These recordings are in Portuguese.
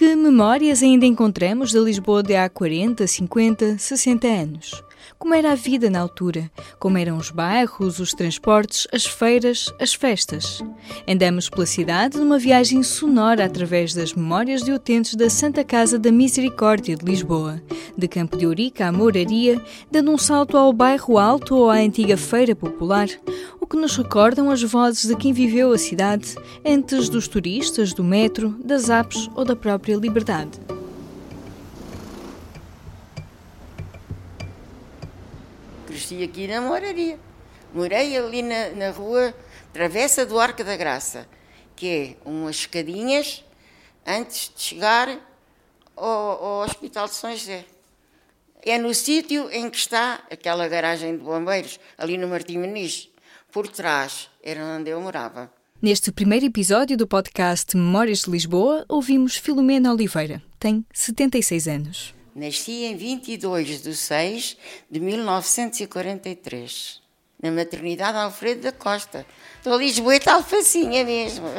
Que memórias ainda encontramos da Lisboa de há 40, 50, 60 anos? Como era a vida na altura? Como eram os bairros, os transportes, as feiras, as festas? Andamos pela cidade numa viagem sonora através das memórias de utentes da Santa Casa da Misericórdia de Lisboa, de Campo de Ourique à Mouraria, dando um salto ao bairro Alto ou à antiga Feira Popular, que nos recordam as vozes de quem viveu a cidade antes dos turistas, do metro, das apps ou da própria liberdade. cresci aqui na Moraria. Morei ali na, na rua Travessa do Arco da Graça, que é umas escadinhas antes de chegar ao, ao Hospital de São José. É no sítio em que está aquela garagem de bombeiros, ali no Martim Muniz. Por trás era onde eu morava. Neste primeiro episódio do podcast Memórias de Lisboa, ouvimos Filomena Oliveira. Tem 76 anos. Nasci em 22 de 6 de 1943, na maternidade Alfredo da Costa. Estou Lisboeta alfacinha mesmo.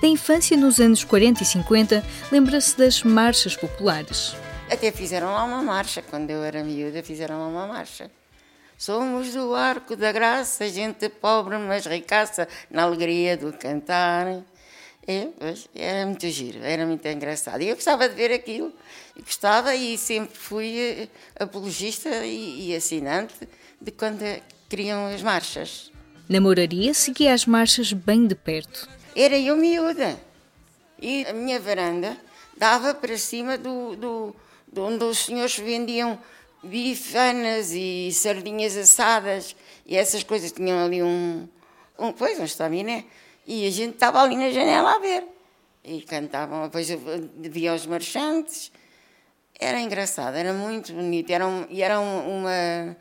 Da infância nos anos 40 e 50, lembra-se das marchas populares. Até fizeram lá uma marcha, quando eu era miúda, fizeram lá uma marcha. Somos do arco da graça, gente pobre, mas ricaça, na alegria do cantar. É, era muito giro, era muito engraçado. E eu gostava de ver aquilo, gostava e sempre fui eh, apologista e, e assinante de quando criam as marchas. Na moraria seguia as marchas bem de perto. Era eu miúda. E a minha varanda dava para cima do, do, do onde os senhores vendiam bifanas e sardinhas assadas e essas coisas. Tinham ali um, um pois, um estaminé. E a gente estava ali na janela a ver. E cantavam, depois via os marchantes. Era engraçado, era muito bonito. Eram, e eram uma,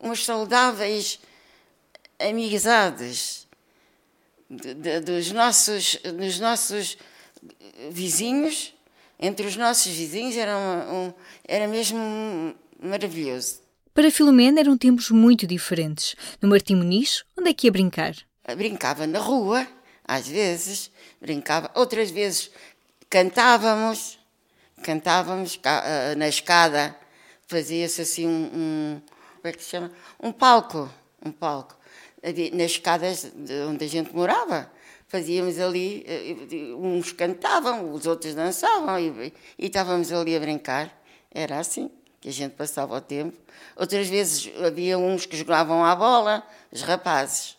umas saudáveis amizades de, de, dos, nossos, dos nossos vizinhos. Entre os nossos vizinhos era, um, era mesmo maravilhoso. Para Filomena eram tempos muito diferentes. No Martim Muniz, onde é que ia brincar? Brincava na rua, às vezes, brincava, outras vezes cantávamos, cantávamos ah, na escada, fazia-se assim um, um, como é que se chama? Um palco, um palco, nas escadas onde a gente morava. Fazíamos ali, eh, uns cantavam, os outros dançavam e, e estávamos ali a brincar. Era assim que a gente passava o tempo. Outras vezes havia uns que jogavam à bola, os rapazes.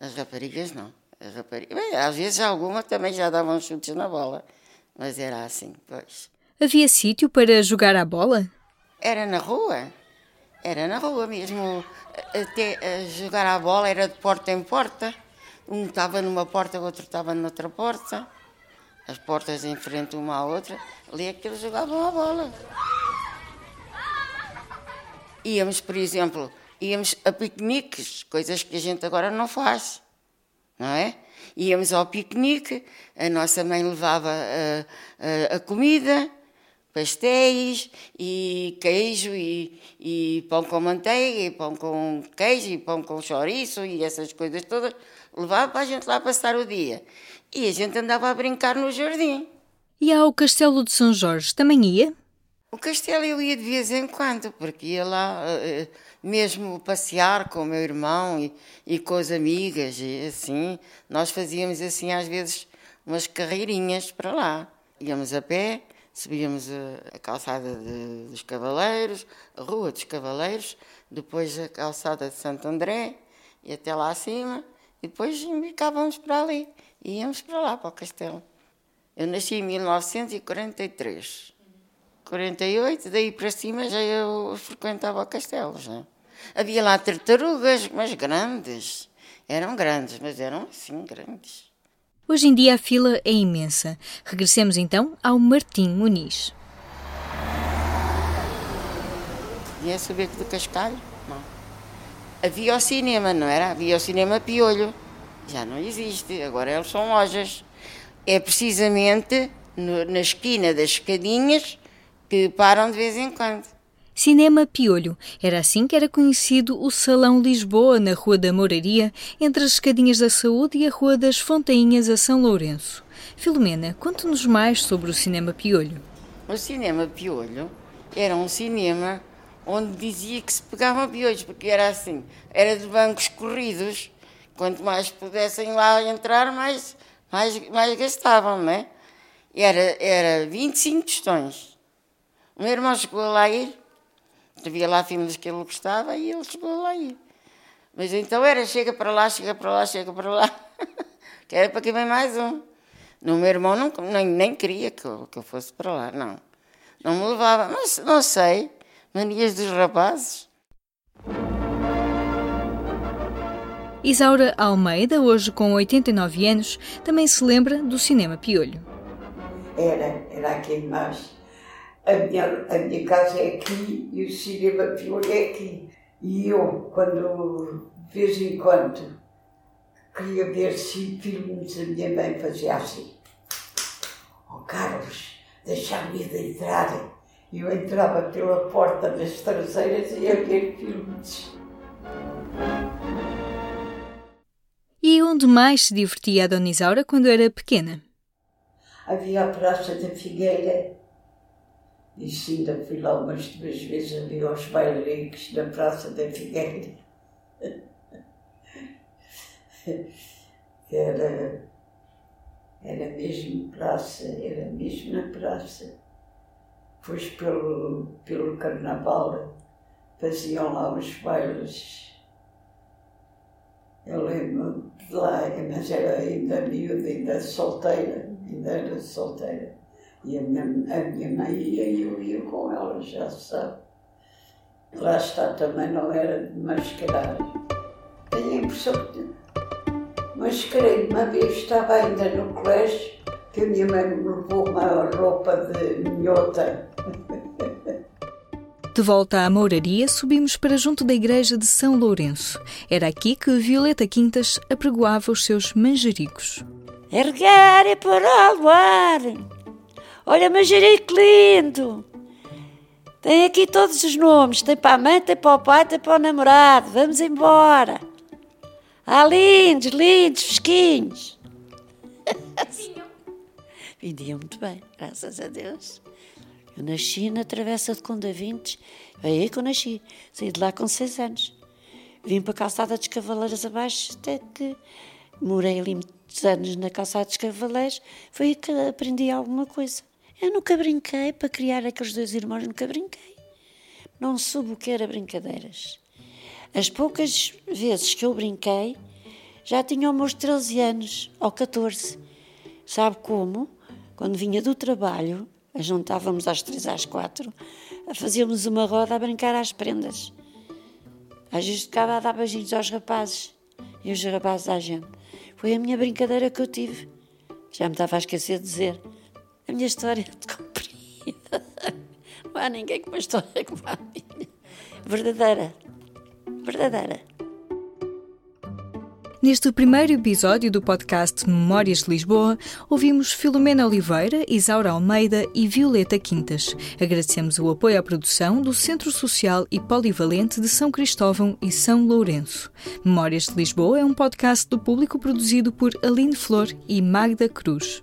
As raparigas não rapariga. Bem, às vezes alguma também já davam chutes na bola, mas era assim, pois. Havia sítio para jogar a bola? Era na rua, era na rua mesmo. Até a jogar a bola era de porta em porta. Um estava numa porta, o outro estava noutra porta. As portas em frente uma à outra. Ali é que eles jogavam a bola. Íamos, por exemplo, íamos a piqueniques, coisas que a gente agora não faz não é? Íamos ao piquenique, a nossa mãe levava a, a, a comida, pastéis e queijo e, e, pão com manteiga e pão com queijo e pão com chouriço e essas coisas todas, levava para a gente lá passar o dia. E a gente andava a brincar no jardim. E ao Castelo de São Jorge também ia? O castelo eu ia de vez em quando, porque ia lá uh, mesmo passear com o meu irmão e, e com as amigas e assim. Nós fazíamos assim às vezes umas carreirinhas para lá. Íamos a pé, subíamos a, a calçada de, dos Cavaleiros, a Rua dos Cavaleiros, depois a calçada de Santo André e até lá acima, e depois ficávamos para ali, e íamos para lá, para o castelo. Eu nasci em 1943. 48, daí para cima já eu frequentava castelos. Né? Havia lá tartarugas, mas grandes. Eram grandes, mas eram assim grandes. Hoje em dia a fila é imensa. Regressemos então ao Martim Muniz. Conhece o Beco do Cascalho? Não. Havia o cinema, não era? Havia o cinema Piolho. Já não existe, agora eles são lojas. É precisamente no, na esquina das escadinhas que param de vez em quando. Cinema Piolho. Era assim que era conhecido o Salão Lisboa, na Rua da Moraria, entre as Escadinhas da Saúde e a Rua das Fontainhas a São Lourenço. Filomena, conte-nos mais sobre o cinema Piolho. O cinema Piolho era um cinema onde dizia que se pegavam piolhos, porque era assim, era de bancos corridos. Quanto mais pudessem lá entrar, mais, mais, mais gastavam, não é? Era, era 25 tostões. O meu irmão chegou lá a ir, havia lá filmes que ele gostava e ele chegou lá a ir. Mas então era chega para lá, chega para lá, chega para lá, que era para que vem mais um. No meu irmão não, nem, nem queria que eu, que eu fosse para lá, não. Não me levava, mas não sei, manias dos rapazes. Isaura Almeida, hoje com 89 anos, também se lembra do cinema Piolho. Era, era aqui embaixo. A minha, a minha casa é aqui e o cinema Piolho é aqui. E eu, quando, de vez em quando, queria ver se filmes, a minha mãe fazia assim. Oh, Carlos, deixa-me de entrar. E eu entrava pela porta das traseiras e ia ver filmes. E onde mais se divertia a Dona Isaura quando era pequena? Havia a Praça da Figueira, isso ainda fui lá umas duas vezes ali aos bailaricos da Praça da Figueira. Era, era mesmo praça, era mesmo na praça. Pois pelo, pelo carnaval faziam lá os bailes. Eu lembro de lá, mas era ainda miúda, ainda solteira, ainda era solteira. E a minha, a minha mãe ia e eu ia com ela, já sabe. Lá está, também não era de mascarar. Tenho a impressão que mascarei uma vez, estava ainda no colégio, que a minha mãe me levou uma roupa de minhota. De volta à Mouraria, subimos para junto da igreja de São Lourenço. Era aqui que Violeta Quintas apregoava os seus manjericos. Erguer e para o ar. Olha, manjerico lindo. Tem aqui todos os nomes. Tem para a mãe, tem para o pai, tem para o namorado. Vamos embora. Ah, lindos, lindos, fresquinhos. Vendiam muito bem, graças a Deus. Eu nasci na Travessa de Condavintes, é aí que eu nasci. Saí de lá com seis anos. Vim para a Calçada dos Cavaleiros abaixo, até que morei ali muitos anos na Calçada dos Cavaleiros. Foi aí que aprendi alguma coisa. Eu nunca brinquei, para criar aqueles dois irmãos, nunca brinquei. Não soube o que era brincadeiras. As poucas vezes que eu brinquei, já tinha meus 13 anos, ou 14. Sabe como? Quando vinha do trabalho, juntávamos às três, às quatro, fazíamos uma roda a brincar às prendas. Às vezes ficava a dar beijinhos aos rapazes e os rapazes à gente. Foi a minha brincadeira que eu tive. Já me estava a esquecer de dizer. A minha história é de comprida. Não há ninguém com uma história como a minha. Verdadeira. Verdadeira. Neste primeiro episódio do podcast Memórias de Lisboa, ouvimos Filomena Oliveira, Isaura Almeida e Violeta Quintas. Agradecemos o apoio à produção do Centro Social e Polivalente de São Cristóvão e São Lourenço. Memórias de Lisboa é um podcast do público produzido por Aline Flor e Magda Cruz.